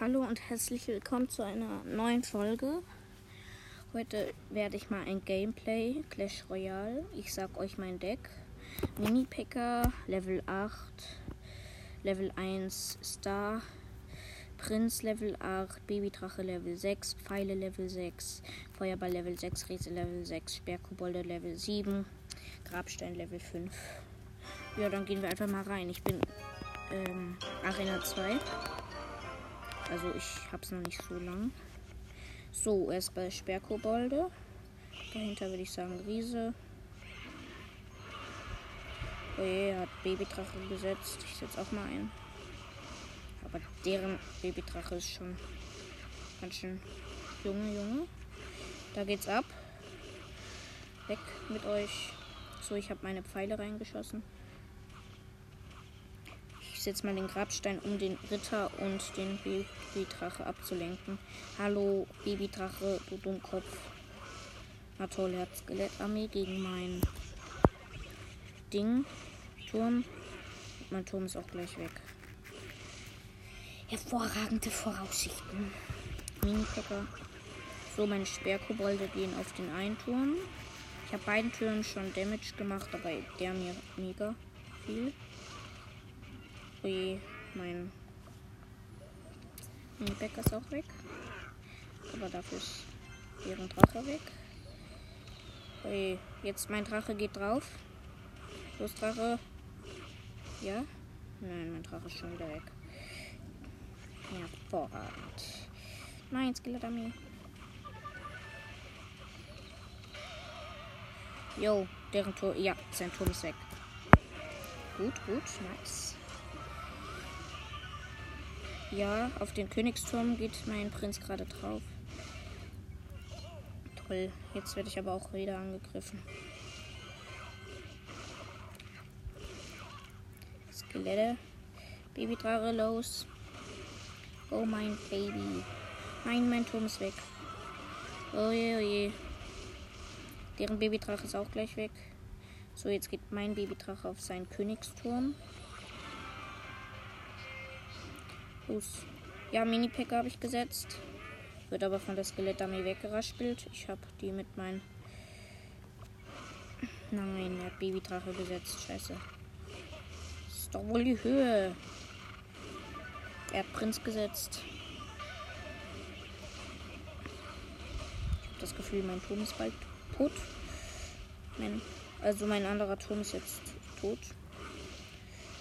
Hallo und herzlich willkommen zu einer neuen Folge. Heute werde ich mal ein Gameplay Clash Royale. Ich sag euch mein Deck. Mini Packer Level 8, Level 1 Star, Prinz Level 8, Babydrache Level 6, Pfeile Level 6, Feuerball Level 6, Riese Level 6, Sperrkobolde Level 7, Grabstein Level 5. Ja, dann gehen wir einfach mal rein. Ich bin ähm, Arena 2. Also ich hab's noch nicht so lang. So, erst bei Sperrkobolde. Dahinter würde ich sagen Riese. Oh je, hat Babydrache gesetzt. Ich setze auch mal ein. Aber deren Babydrache ist schon ganz schön Junge, Junge. Da geht's ab. Weg mit euch. So, ich habe meine Pfeile reingeschossen. Ich setze mal den Grabstein, um den Ritter und den Babydrache abzulenken. Hallo, Babydrache, du Dummkopf. Na toll, er hat Skelettarmee gegen mein Ding. Turm. Mein Turm ist auch gleich weg. Hervorragende Voraussichten. Mini-Packer. So, meine Sperrkobolde gehen auf den einen Turm. Ich habe beiden Türen schon Damage gemacht, aber der mir mega viel. Ui, mein Mini-Packer ist auch weg. Aber dafür ist deren Drache weg. Ui, jetzt mein Drache geht drauf. Los, Drache. Ja? Nein, mein Drache ist schon wieder weg. Hervorragend. Nein, Skelettarmee. Jo, deren Tor. Ja, sein Turm ist weg. Gut, gut, nice. Ja, auf den Königsturm geht mein Prinz gerade drauf. Toll, jetzt werde ich aber auch wieder angegriffen. Skelette. Babydrache los. Oh mein Baby. Nein, mein Turm ist weg. Oh je, oh je. Deren Babydrache ist auch gleich weg. So, jetzt geht mein Babydrache auf seinen Königsturm. Los. Ja, Mini-Packer habe ich gesetzt. Wird aber von der Skelettarmee weggeraspelt. Ich habe die mit meinem. Nein, er hat Babydrache gesetzt. Scheiße. Ist doch wohl die Höhe. Er hat Prinz gesetzt. Ich habe das Gefühl, mein Turm ist bald tot. Mein, also mein anderer Turm ist jetzt tot.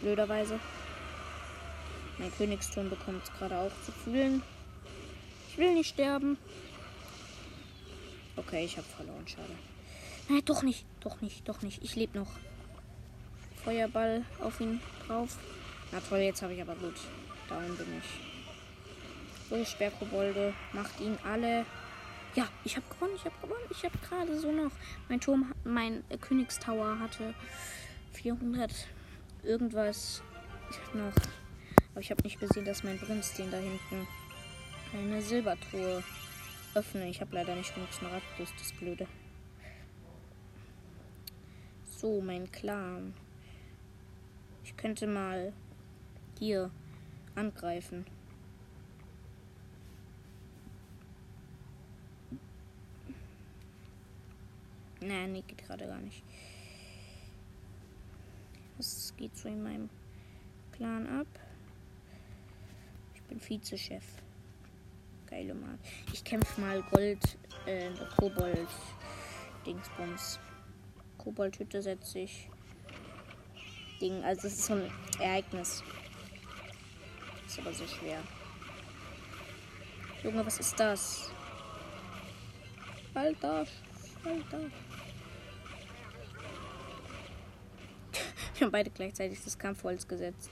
Blöderweise. Mein Königsturm bekommt es gerade auch zu fühlen. Ich will nicht sterben. Okay, ich habe verloren. Schade. Nein, doch nicht. Doch nicht. Doch nicht. Ich lebe noch. Feuerball auf ihn drauf. Na toll, jetzt habe ich aber gut. Down bin ich. So, Sperrkobolde. Macht ihn alle. Ja, ich habe gewonnen. Ich habe gewonnen. Ich habe gerade so noch. Mein Turm, mein äh, Königstower hatte 400 irgendwas noch. Aber ich habe nicht gesehen, dass mein Prinz den da hinten eine Silbertruhe öffne. Ich habe leider nicht genug Smaragd, das ist Blöde. So, mein Clan. Ich könnte mal hier angreifen. Nein, nee, geht gerade gar nicht. Was geht so in meinem Clan ab? Bin Vizechef. Geile Mann. Ich kämpfe mal Gold, äh, Kobold, Dingsbums. Koboldhütte setze ich. Ding, also es ist so ein Ereignis. Ist aber so schwer. Junge, was ist das? Alter, Alter. Wir haben beide gleichzeitig das Kampfholz gesetzt.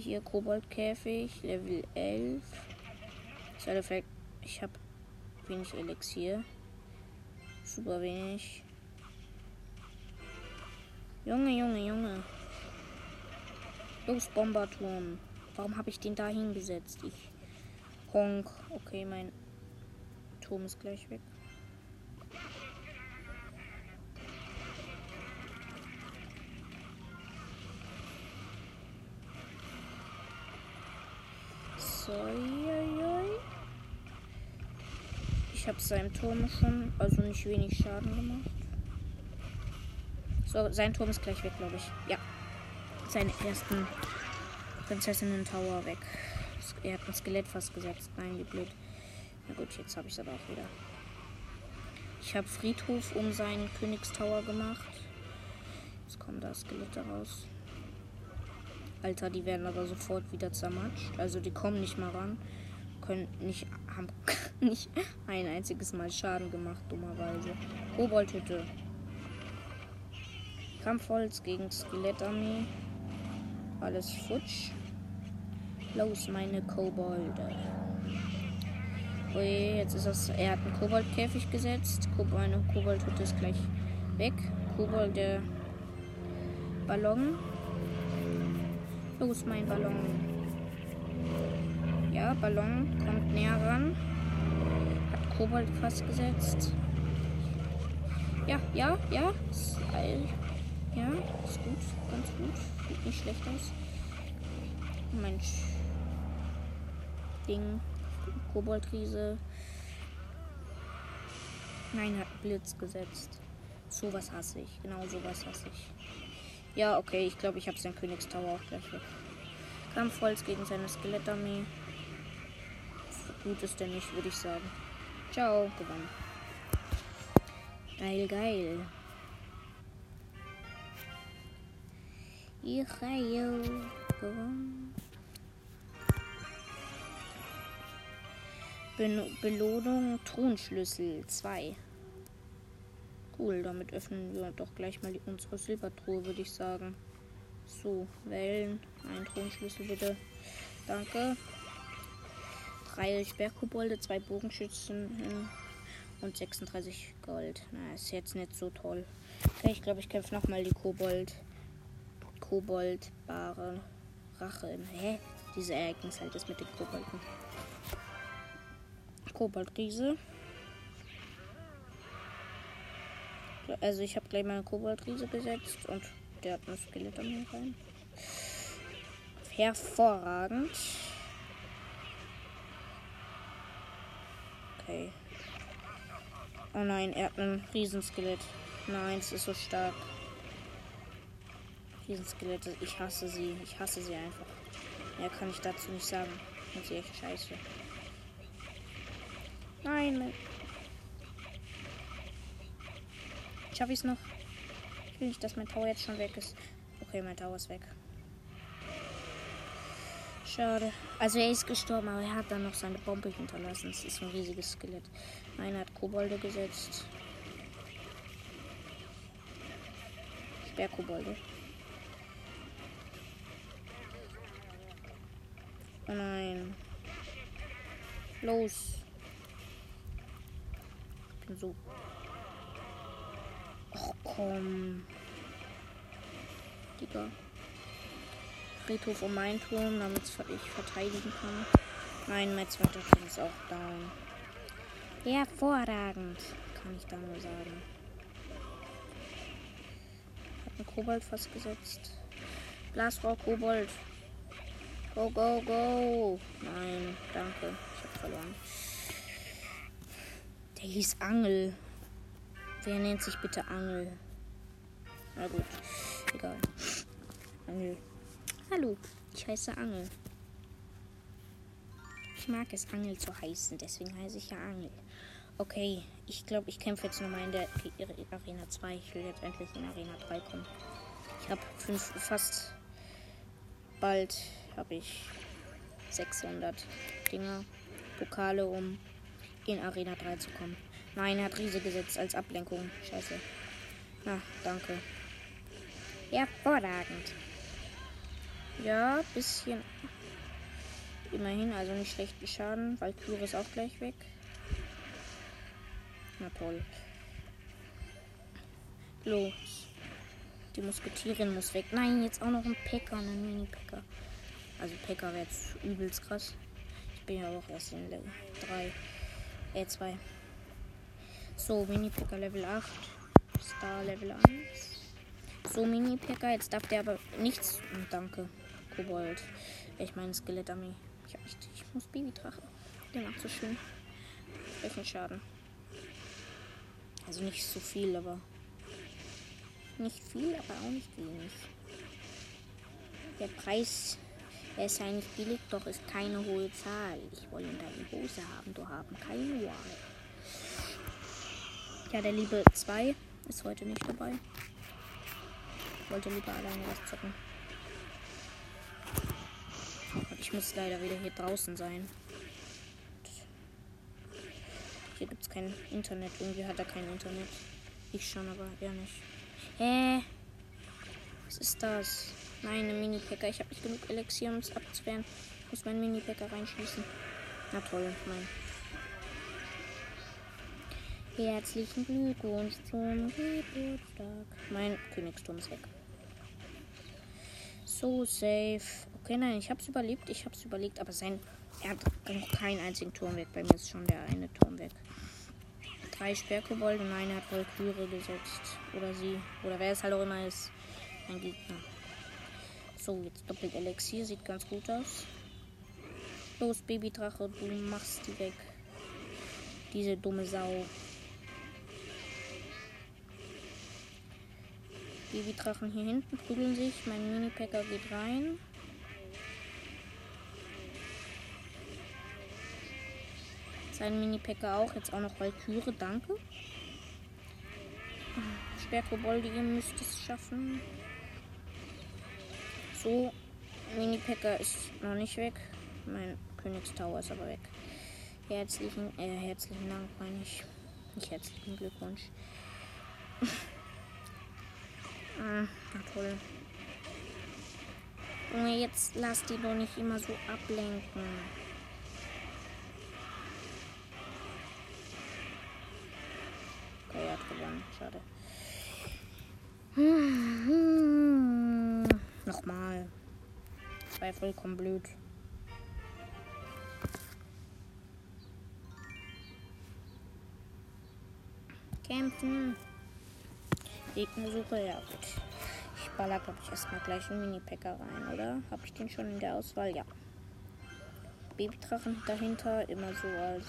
Hier Koboldkäfig, Level 11. Side ich habe wenig Elixier. Super wenig. Junge, Junge, Junge. Los, Bomberturm. Warum habe ich den da hingesetzt? Ich. Honk. Okay, mein Turm ist gleich weg. So. Ich habe seinem Turm schon, also nicht wenig Schaden gemacht. So, sein Turm ist gleich weg, glaube ich. Ja. Seine ersten Prinzessinnen Tower weg. Er hat ein Skelett fast gesetzt. Nein, wie blöd. Na gut, jetzt habe ich es aber auch wieder. Ich habe Friedhof um seinen Königstower gemacht. Jetzt kommen da Skelette raus. Alter, die werden aber sofort wieder zermatscht. Also die kommen nicht mal ran. Können nicht, haben nicht ein einziges Mal Schaden gemacht, dummerweise. Koboldhütte. Kampfholz gegen Skelettarmee. Alles futsch. Los, meine Kobolde. Oje, jetzt ist das. Er hat einen Koboldkäfig gesetzt. Eine Koboldhütte ist gleich weg. Kobold der Ballon. Los, mein Ballon. Ja, Ballon kommt näher ran. Hat Kobold fast gesetzt. Ja, ja, ja. Ja, ist gut. Ganz gut. Sieht nicht schlecht aus. Mensch. Ding. Koboldriese. Nein, hat Blitz gesetzt. Sowas hasse ich. Genau sowas hasse ich. Ja, okay, ich glaube, ich habe sein Königstower auch gleich weg. Kampfholz gegen seine Skelettarmee. Gut ist der nicht, würde ich sagen. Ciao, gewonnen. Geil, geil. Ich gewonnen. Belohnung Thronschlüssel 2. Cool, damit öffnen wir doch gleich mal die, unsere Silbertruhe, würde ich sagen. So, wählen. Ein Thronschlüssel bitte. Danke. Drei Sperrkobolde, zwei Bogenschützen und 36 Gold. Na, ist jetzt nicht so toll. Okay, ich glaube, ich kämpfe nochmal die Kobold. Koboldbare Rache. Hä? Diese Ereignis halt ist mit den Kobolden. Koboldriese. Also ich habe gleich meine Koboldriese gesetzt und der hat ein Skelett an mir rein. Hervorragend. Okay. Oh nein, er hat ein Riesenskelett. Nein, es ist so stark. Riesenskelette, ich hasse sie. Ich hasse sie einfach. Mehr kann ich dazu nicht sagen. Und sie echt scheiße. Nein, Schaffe ich es noch? Ich will nicht, dass mein Tower jetzt schon weg ist. Okay, mein Tower ist weg. Schade. Also er ist gestorben, aber er hat dann noch seine Bombe hinterlassen. Es ist ein riesiges Skelett. Einer hat Kobolde gesetzt. Sperrkobolde. Oh nein. Los. Ich bin so komm. Digga. Friedhof um mein Turm, damit ich verteidigen kann. Nein, mein zweiter Turm ist auch down. Hervorragend, kann ich da nur sagen. Hat ein Kobold fast gesetzt. Blasrohr Kobold. Go, go, go. Nein, danke. Ich hab verloren. Der hieß Angel. Wer nennt sich bitte Angel? Na gut, egal. Angel. Hallo, ich heiße Angel. Ich mag es, Angel zu heißen, deswegen heiße ich ja Angel. Okay, ich glaube, ich kämpfe jetzt nochmal in der Arena 2. Ich will jetzt endlich in Arena 3 kommen. Ich habe fast bald habe ich 600 Dinger, Pokale, um in Arena 3 zu kommen. Nein, er hat Riese gesetzt als Ablenkung. Scheiße. Na, danke. Hervorragend. Ja, bisschen. Immerhin, also nicht schlechten Schaden. Valkyrie ist auch gleich weg. Na toll. Los. Die Musketierin muss weg. Nein, jetzt auch noch ein Packer, ein Mini-Packer. Also Packer wäre jetzt übelst krass. Ich bin ja auch erst in Level 3. Äh, 2. So, Mini-Picker Level 8. Star Level 1. So, Mini-Picker. Jetzt darf der aber nichts. Oh, danke. Kobold. Ich meine Skelettarmee. Ich, ich muss Babydrache. Der macht so schön. Welchen Schaden? Also nicht so viel, aber. Nicht viel, aber auch nicht wenig. Der Preis, er ist eigentlich billig, doch ist keine hohe Zahl. Ich wollte deine Hose haben, du haben keine Wahl. Ja, der liebe 2 ist heute nicht dabei. Wollte lieber alleine was zocken. Ich muss leider wieder hier draußen sein. Hier gibt es kein Internet. Irgendwie hat er kein Internet. Ich schon, aber er nicht. Hä? Was ist das? Nein, ein Mini-Packer. Ich habe nicht genug Elixier, um es abzuwehren. Ich muss meinen Mini-Packer reinschießen. Na toll, mein. Herzlichen Glückwunsch zum Geburtstag. Mein Königsturm ist weg. So safe. Okay, nein, ich hab's überlebt. Ich hab's überlegt, aber sein. Er hat noch keinen einzigen Turm weg. Bei mir ist schon der eine Turm weg. Drei Sperrkobolde. Nein, er hat Valkyrie gesetzt. Oder sie. Oder wer es halt auch immer ist. Ein Gegner. So, jetzt doppelt Elixier. Sieht ganz gut aus. Los, Babydrache, du machst die weg. Diese dumme Sau. Babydrachen hier hinten prügeln sich. Mein Mini-Packer geht rein. Sein Mini-Packer auch. Jetzt auch noch Valkyrie. Danke. Sperrkobolde, ihr müsst es schaffen. So. Mini-Packer ist noch nicht weg. Mein Königstower ist aber weg. Herzlichen, äh, herzlichen Dank, meine ich. Nicht herzlichen Glückwunsch. Ah, toll. Junge, jetzt lass die doch nicht immer so ablenken. Okay, er hat gewonnen. Schade. Hm, Nochmal. Das war ja vollkommen blöd. Kämpfen. Gegnersuche, ja gut. Ich baller, glaube ich, erstmal gleich einen Mini-Packer rein, oder? Habe ich den schon in der Auswahl? Ja. Babydrachen dahinter, immer so als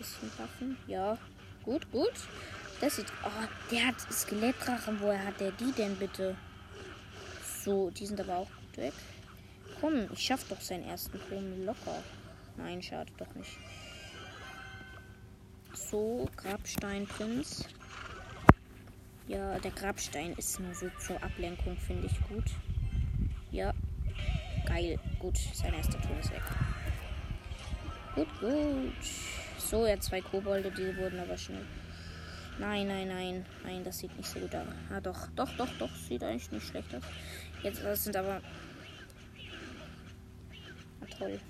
bisschen Waffen. Ja, gut, gut. Das sieht. Oh, der hat Skelettdrachen. Woher hat der die denn bitte? So, die sind aber auch gut weg. Komm, ich schaff doch seinen ersten Turm locker. Nein, schade doch nicht. So, Grabsteinprinz. Ja, der Grabstein ist nur so zur Ablenkung, finde ich gut. Ja, geil. Gut, sein erster Turm ist weg. Gut, gut. So, er zwei Kobolde, die wurden aber schnell. Nein, nein, nein. Nein, das sieht nicht so gut aus. Ah, doch, doch, doch, doch. Sieht eigentlich nicht schlecht aus. Jetzt, das sind aber. Ah, toll.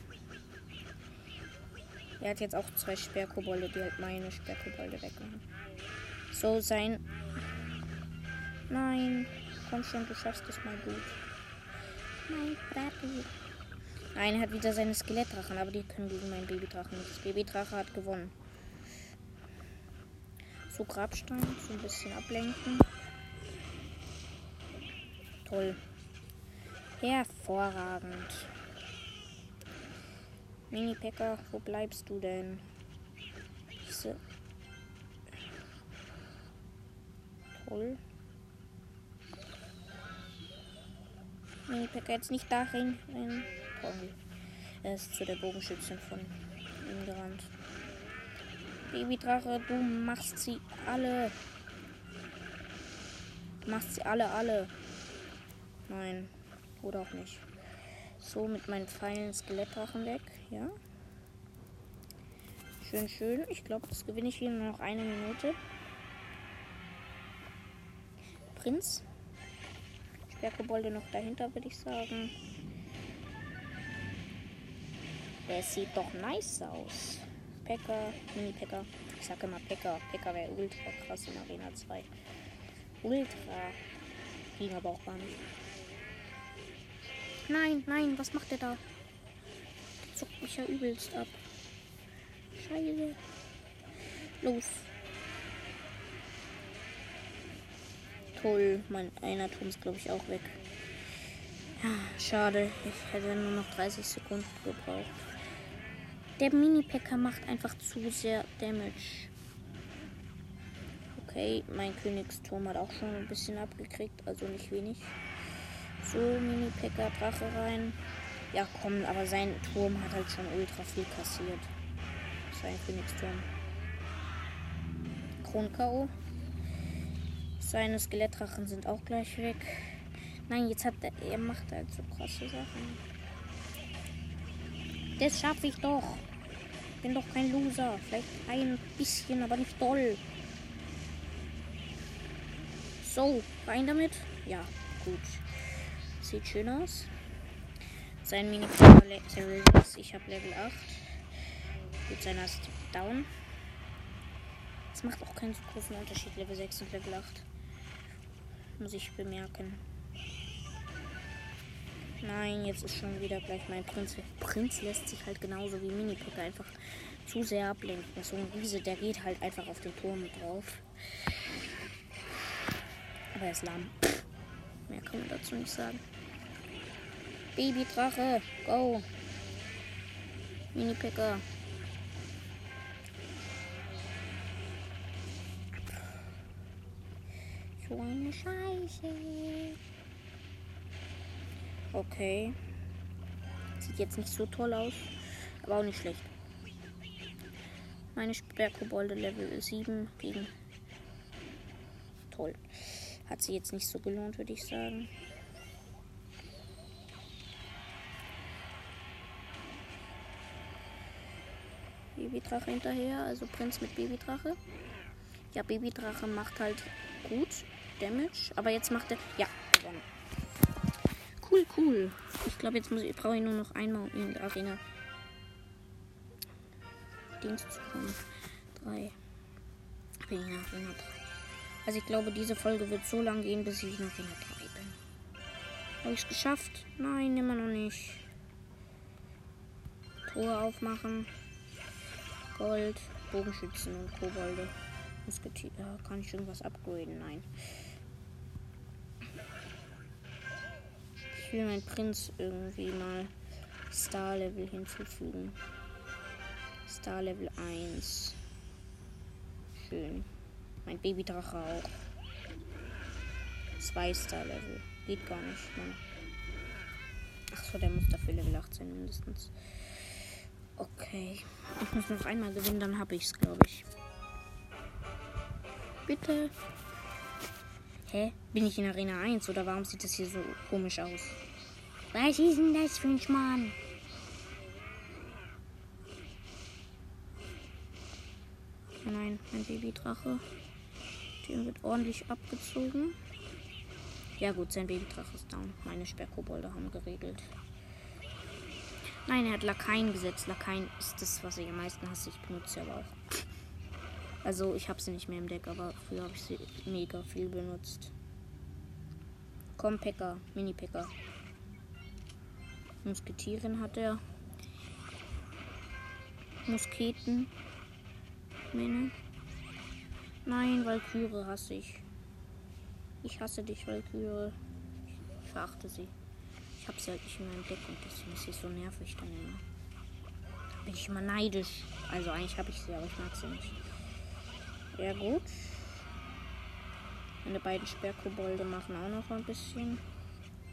Er hat jetzt auch zwei Sperrkobolde, die halt meine Sperrkobolde wegmachen. So, sein. Nein. Komm schon, du schaffst es mal gut. Nein, Braten. Nein, er hat wieder seine Skelettdrachen, aber die können gegen meinen Babydrachen nichts. Babydrache hat gewonnen. So Grabstein, so ein bisschen ablenken. Toll. Hervorragend. Mini-Packer, wo bleibst du denn? So. Toll. Mini-Packer jetzt nicht dahin. rein. Toll. Er ist zu der Bogenschützin von ihm gerannt. Babydrache, du machst sie alle. Du machst sie alle, alle. Nein. Oder auch nicht. So, mit meinen Pfeilen Skelettdrachen weg. Ja. Schön, schön. Ich glaube, das gewinne ich hier nur noch eine Minute. Prinz. Sperrkobolde noch dahinter, würde ich sagen. Der sieht doch nice aus. Packer, Mini-Packer. Ich sage immer Packer. Packer wäre ultra krass in Arena 2. Ultra. Ging aber auch gar nicht. Nein, nein, was macht der da? Der zuckt mich ja übelst ab. Scheiße. Los. Toll, mein einer Turm ist glaube ich auch weg. Ja, schade. Ich hätte nur noch 30 Sekunden gebraucht. Der Mini-Packer macht einfach zu sehr Damage. Okay, mein Königsturm hat auch schon ein bisschen abgekriegt, also nicht wenig. So, Mini-Packer, Drache rein. Ja, komm, aber sein Turm hat halt schon ultra viel kassiert. Sein Königsturm. Kron-K.O. Seine Skelettdrachen sind auch gleich weg. Nein, jetzt hat er, er macht halt so krasse Sachen. Das schaffe ich doch. Bin doch kein Loser. Vielleicht ein bisschen, aber nicht doll. So, rein damit. Ja, gut. Sieht schön aus. Sein mini ist, ich habe Level 8. Gut, seiner ist down. Es macht auch keinen so großen Unterschied, Level 6 und Level 8. Muss ich bemerken. Nein, jetzt ist schon wieder gleich mein Prinz. Prinz lässt sich halt genauso wie Mini-Picker einfach zu sehr ablenken. So ein Riese, der geht halt einfach auf den Turm drauf. Aber er ist lahm. Mehr kann man dazu nicht sagen. Babydrache, go. Mini-Picker. So eine Scheiße. Okay. Sieht jetzt nicht so toll aus, aber auch nicht schlecht. Meine Sperrkobolde Level 7 gegen. Toll. Hat sie jetzt nicht so gelohnt, würde ich sagen. Babydrache hinterher, also Prinz mit Babydrache. Ja, Babydrache macht halt gut Damage, aber jetzt macht er. Ja, gewonnen. Cool, cool. Ich glaube, jetzt muss ich, brauche ich nur noch einmal in der Arena. Dienst zu kommen. Drei. Bin in Arena 3. Also ich glaube, diese Folge wird so lang gehen, bis ich in Arena 3 bin. Habe ich es geschafft? Nein, immer noch nicht. Truhe aufmachen. Gold, Bogenschützen und Kobolde. Musketier. Kann ich irgendwas upgraden? Nein. Ich will meinen Prinz irgendwie mal Star Level hinzufügen. Star Level 1. Schön. Mein Babydrache auch. Zwei Star Level. Geht gar nicht, Mann. Achso, der muss dafür Level 18 mindestens. Okay. Ich muss noch einmal gewinnen, dann habe ich es, glaube ich. Bitte. Hä? Bin ich in Arena 1 oder warum sieht das hier so komisch aus? Was ist denn das für ein Schmarrn? Nein, mein Babydrache. Der wird ordentlich abgezogen. Ja gut, sein Babydrache ist down. Meine Sperrkobolde haben geregelt. Nein, er hat Lakaien gesetzt. Lakaien ist das, was ich am meisten hasse. Ich benutze sie aber auch. Also ich habe sie nicht mehr im Deck, aber früher habe ich sie mega viel benutzt. Komm, Packer, Mini-Packer. Musketieren hat er. Musketen. Mine. Nein, Valkyrie hasse ich. Ich hasse dich, Valkyrie. Ich verachte sie. Habe sie halt nicht in meinem und deswegen ist sie so nervig dann immer. Bin ich immer neidisch. Also eigentlich habe ich sie, aber ich mag sie nicht. Ja gut. Meine beiden Sperrkobolde machen auch noch ein bisschen.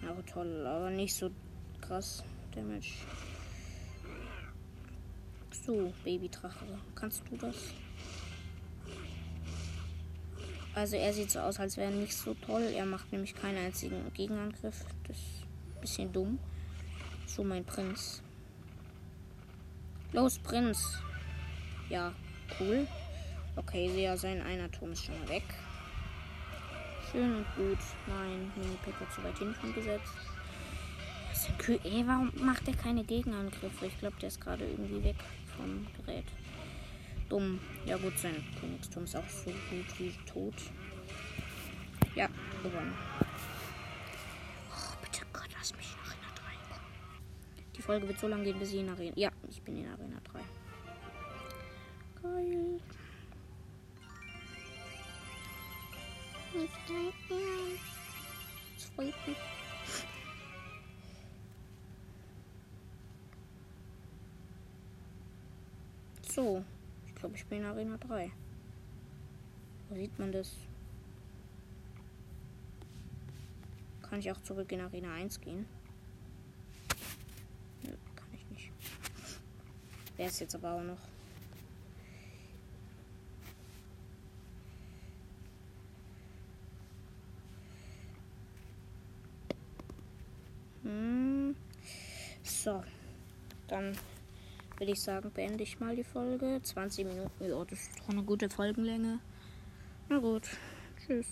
Aber toll, aber nicht so krass Damage. So, Babydrache, kannst du das? Also er sieht so aus, als wäre er nicht so toll. Er macht nämlich keinen einzigen Gegenangriff. Das bisschen dumm. So, mein Prinz. Los, Prinz. Ja, cool. Okay, ja, sein einer Turm ist schon mal weg. Schön und gut. Nein, Mini-Picker zu weit hinten gesetzt. Ey, warum macht er keine Gegenangriffe? Ich glaube, der ist gerade irgendwie weg vom Gerät. Dumm. Ja gut, sein Königsturm ist auch so gut wie tot. Ja, gewonnen. Folge wird so lange gehen, bis ich in Arena. Ja, ich bin in Arena 3. Geil. So, ich glaube, ich bin in Arena 3. Wo sieht man das? Kann ich auch zurück in Arena 1 gehen? Wäre es jetzt aber auch noch. Hm. So. Dann würde ich sagen, beende ich mal die Folge. 20 Minuten, ja, das ist doch eine gute Folgenlänge. Na gut. Tschüss.